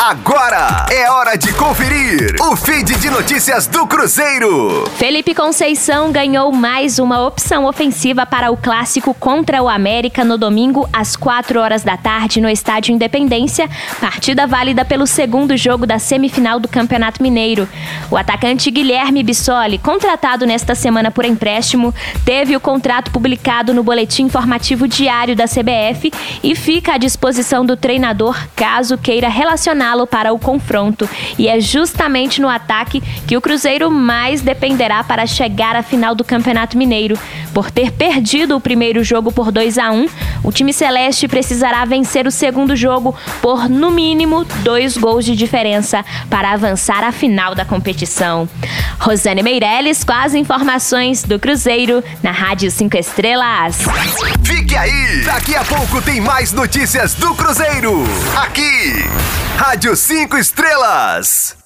Agora é hora de conferir o feed de notícias do Cruzeiro. Felipe Conceição ganhou mais uma opção ofensiva para o clássico contra o América no domingo às 4 horas da tarde no Estádio Independência, partida válida pelo segundo jogo da semifinal do Campeonato Mineiro. O atacante Guilherme Bissoli, contratado nesta semana por empréstimo, teve o contrato publicado no boletim informativo diário da CBF e fica à disposição do treinador caso queira relacionar lo para o confronto. E é justamente no ataque que o Cruzeiro mais dependerá para chegar à final do Campeonato Mineiro. Por ter perdido o primeiro jogo por 2 a 1, o time celeste precisará vencer o segundo jogo por no mínimo dois gols de diferença para avançar à final da competição. Rosane Meirelles com as informações do Cruzeiro na Rádio 5 Estrelas. Fique aí! Daqui a pouco tem mais notícias do Cruzeiro. Aqui, Rádio 5 Estrelas.